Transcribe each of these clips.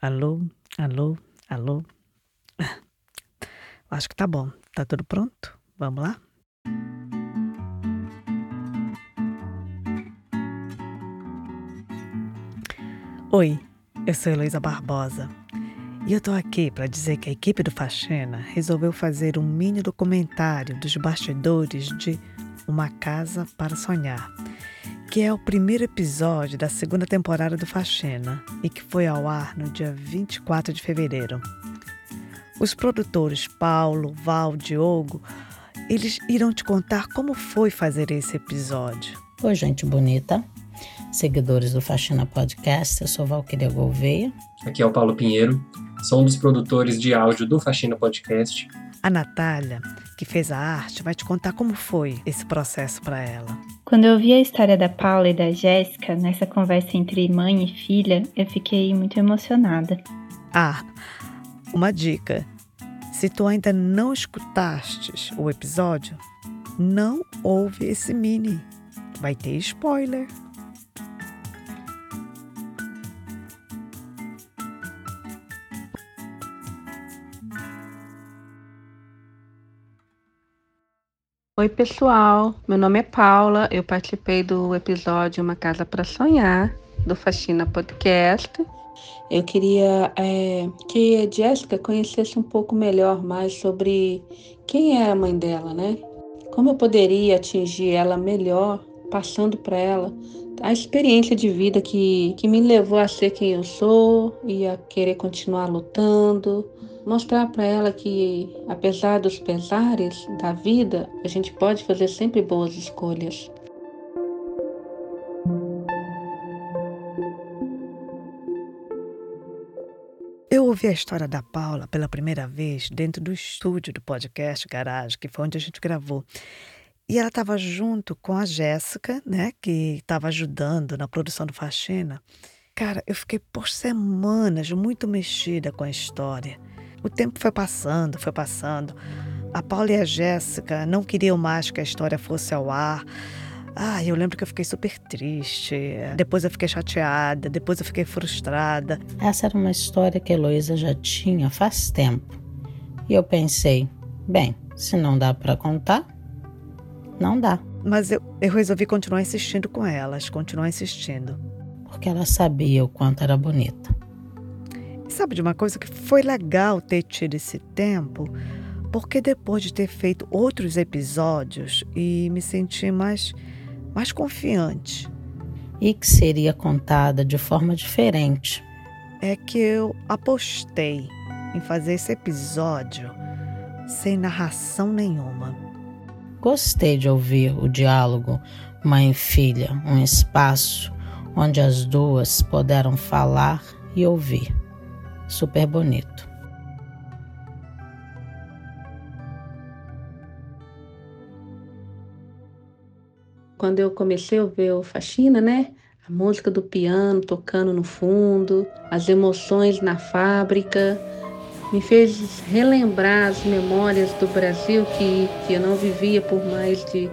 Alô, alô, alô. Acho que tá bom. Tá tudo pronto? Vamos lá? Oi, eu sou Heloísa Barbosa e eu tô aqui para dizer que a equipe do Faxina resolveu fazer um mini documentário dos bastidores de Uma Casa para Sonhar que é o primeiro episódio da segunda temporada do Faxina e que foi ao ar no dia 24 de fevereiro. Os produtores Paulo, Val, Diogo, eles irão te contar como foi fazer esse episódio. Oi, gente bonita, seguidores do Faxina Podcast, eu sou Valquíria Gouveia. Aqui é o Paulo Pinheiro, sou um dos produtores de áudio do Faxina Podcast. A Natália, que fez a arte, vai te contar como foi esse processo para ela. Quando eu vi a história da Paula e da Jéssica nessa conversa entre mãe e filha, eu fiquei muito emocionada. Ah, uma dica. Se tu ainda não escutastes o episódio, não ouve esse mini. Vai ter spoiler. Oi, pessoal. Meu nome é Paula. Eu participei do episódio Uma Casa para Sonhar, do Faxina Podcast. Eu queria é, que a Jéssica conhecesse um pouco melhor mais sobre quem é a mãe dela, né? Como eu poderia atingir ela melhor, passando para ela a experiência de vida que, que me levou a ser quem eu sou e a querer continuar lutando, mostrar para ela que, apesar dos pesares da vida, a gente pode fazer sempre boas escolhas. Eu ouvi a história da Paula pela primeira vez dentro do estúdio do podcast Garage, que foi onde a gente gravou. E ela estava junto com a Jéssica, né, que estava ajudando na produção do Faxina. Cara, eu fiquei por semanas muito mexida com a história. O tempo foi passando, foi passando. A Paula e a Jéssica não queriam mais que a história fosse ao ar. Ah, eu lembro que eu fiquei super triste. Depois eu fiquei chateada, depois eu fiquei frustrada. Essa era uma história que a Heloísa já tinha faz tempo. E eu pensei, bem, se não dá para contar, não dá. Mas eu, eu resolvi continuar insistindo com elas, continuar insistindo. Porque ela sabia o quanto era bonita. Sabe de uma coisa que foi legal ter tido esse tempo? Porque depois de ter feito outros episódios e me senti mais, mais confiante. E que seria contada de forma diferente. É que eu apostei em fazer esse episódio sem narração nenhuma. Gostei de ouvir o diálogo mãe e filha, um espaço onde as duas puderam falar e ouvir super bonito. Quando eu comecei a ver o Faxina, né? A música do piano tocando no fundo, as emoções na fábrica, me fez relembrar as memórias do Brasil que, que eu não vivia por mais de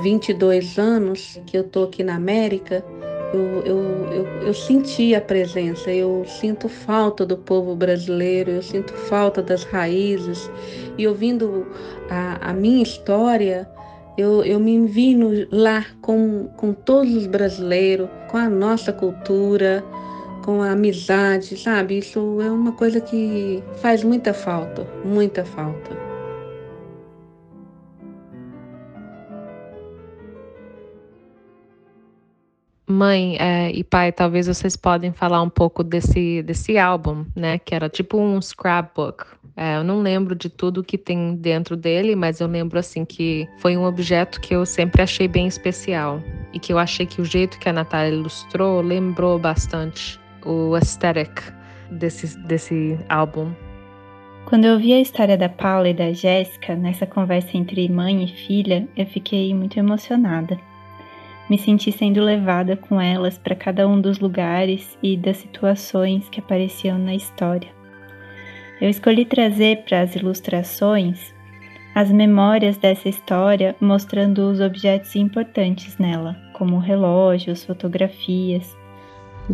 22 anos, que eu tô aqui na América eu, eu, eu, eu senti a presença, eu sinto falta do povo brasileiro, eu sinto falta das raízes. E ouvindo a, a minha história, eu, eu me vi no, lá com, com todos os brasileiros, com a nossa cultura, com a amizade, sabe? Isso é uma coisa que faz muita falta, muita falta. Mãe é, e pai, talvez vocês podem falar um pouco desse, desse álbum, né? Que era tipo um scrapbook. É, eu não lembro de tudo que tem dentro dele, mas eu lembro assim que foi um objeto que eu sempre achei bem especial e que eu achei que o jeito que a Natália ilustrou lembrou bastante o aesthetic desse, desse álbum. Quando eu vi a história da Paula e da Jéssica nessa conversa entre mãe e filha, eu fiquei muito emocionada. Me senti sendo levada com elas para cada um dos lugares e das situações que apareciam na história. Eu escolhi trazer para as ilustrações as memórias dessa história, mostrando os objetos importantes nela, como relógios, fotografias.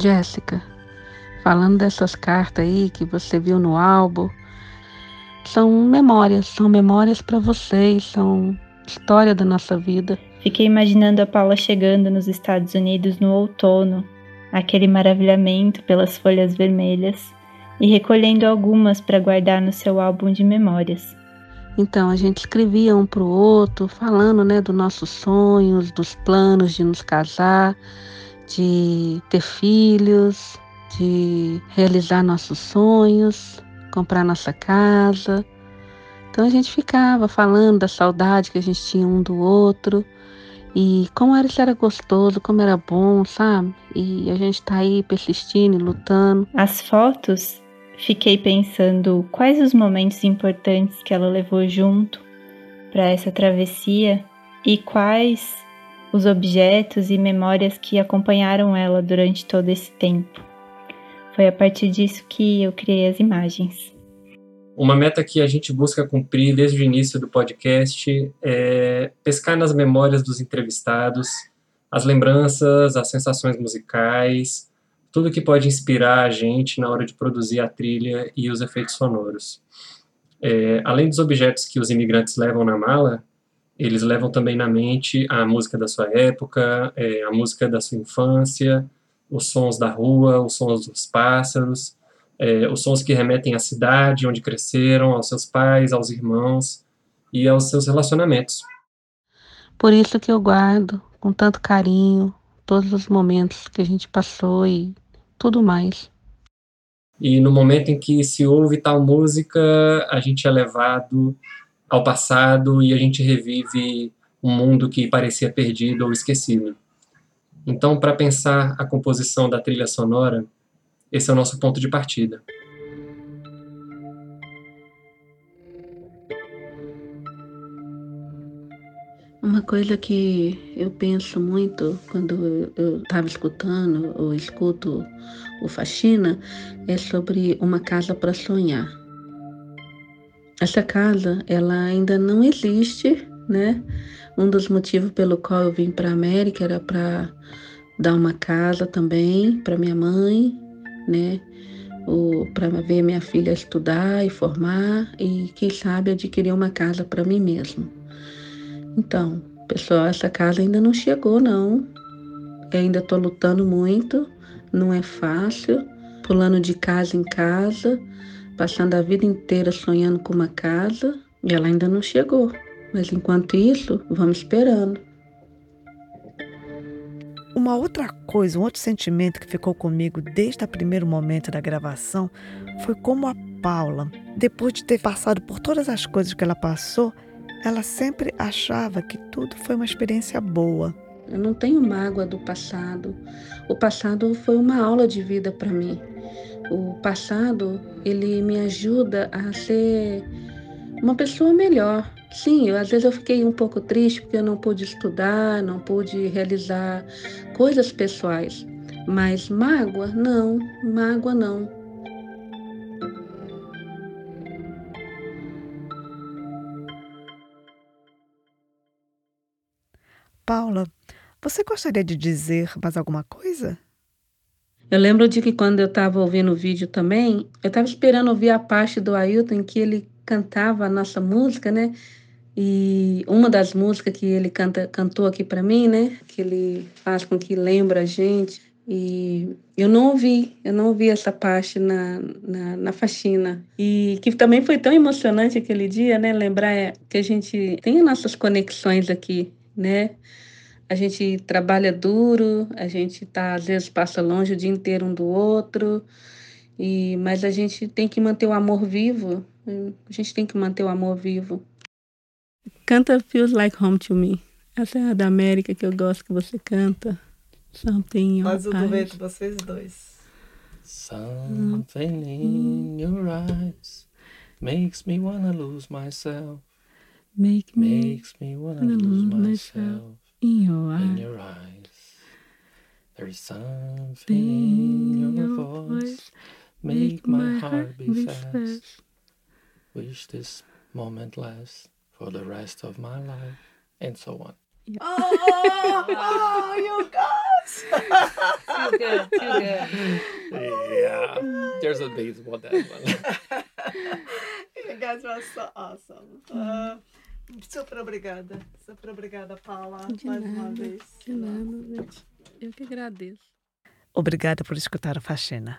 Jéssica, falando dessas cartas aí que você viu no álbum. São memórias, são memórias para vocês, são história da nossa vida. Fiquei imaginando a Paula chegando nos Estados Unidos no outono, aquele maravilhamento pelas folhas vermelhas, e recolhendo algumas para guardar no seu álbum de memórias. Então a gente escrevia um para o outro, falando né, dos nossos sonhos, dos planos de nos casar, de ter filhos, de realizar nossos sonhos, comprar nossa casa. Então a gente ficava falando da saudade que a gente tinha um do outro e como era, isso era gostoso, como era bom, sabe? E a gente tá aí persistindo, lutando. As fotos, fiquei pensando quais os momentos importantes que ela levou junto para essa travessia e quais os objetos e memórias que acompanharam ela durante todo esse tempo. Foi a partir disso que eu criei as imagens. Uma meta que a gente busca cumprir desde o início do podcast é pescar nas memórias dos entrevistados as lembranças, as sensações musicais, tudo que pode inspirar a gente na hora de produzir a trilha e os efeitos sonoros. É, além dos objetos que os imigrantes levam na mala, eles levam também na mente a música da sua época, é, a música da sua infância, os sons da rua, os sons dos pássaros, é, os sons que remetem à cidade onde cresceram, aos seus pais, aos irmãos e aos seus relacionamentos. Por isso que eu guardo com tanto carinho todos os momentos que a gente passou e tudo mais. E no momento em que se ouve tal música, a gente é levado ao passado e a gente revive um mundo que parecia perdido ou esquecido. Então, para pensar a composição da trilha sonora, esse é o nosso ponto de partida. Uma coisa que eu penso muito quando eu estava escutando ou escuto o Faxina é sobre uma casa para sonhar. Essa casa, ela ainda não existe, né? Um dos motivos pelo qual eu vim para a América era para dar uma casa também para minha mãe, né? Para ver minha filha estudar e formar e, quem sabe, adquirir uma casa para mim mesmo. Então, pessoal, essa casa ainda não chegou, não. Eu ainda estou lutando muito, não é fácil, pulando de casa em casa, passando a vida inteira sonhando com uma casa e ela ainda não chegou. Mas enquanto isso, vamos esperando. Uma outra coisa, um outro sentimento que ficou comigo desde o primeiro momento da gravação foi como a Paula, depois de ter passado por todas as coisas que ela passou, ela sempre achava que tudo foi uma experiência boa. Eu não tenho mágoa do passado. O passado foi uma aula de vida para mim. O passado, ele me ajuda a ser uma pessoa melhor, Sim, eu, às vezes eu fiquei um pouco triste porque eu não pude estudar, não pude realizar coisas pessoais. Mas mágoa, não, mágoa não. Paula, você gostaria de dizer mais alguma coisa? Eu lembro de que quando eu estava ouvindo o vídeo também, eu estava esperando ouvir a parte do Ailton em que ele cantava a nossa música, né? E uma das músicas que ele canta, cantou aqui para mim, né? Que ele faz com que lembra a gente. E eu não ouvi, eu não ouvi essa parte na, na, na faxina. E que também foi tão emocionante aquele dia, né? Lembrar é, que a gente tem nossas conexões aqui, né? A gente trabalha duro, a gente tá, às vezes passa longe o dia inteiro um do outro, e mas a gente tem que manter o amor vivo, a gente tem que manter o amor vivo. Canta Feels Like Home to Me. Essa é a da América que eu gosto que você canta. Something Faz o dueto vocês dois. Something in your eyes makes me wanna lose myself. Make me makes me wanna, wanna lose myself in your, in your eyes. There's something in your voice make my heart be fast. Wish this moment lasts for the rest of my life, and so on. Oh, oh, you got Feel good, feel good. Yeah, there's a base about that one. You guys were so awesome. Ah, super obrigada. Super obrigada, Paula, mais uma vez. De nada, gente. Eu que agradeço. Obrigada por escutar a faxina.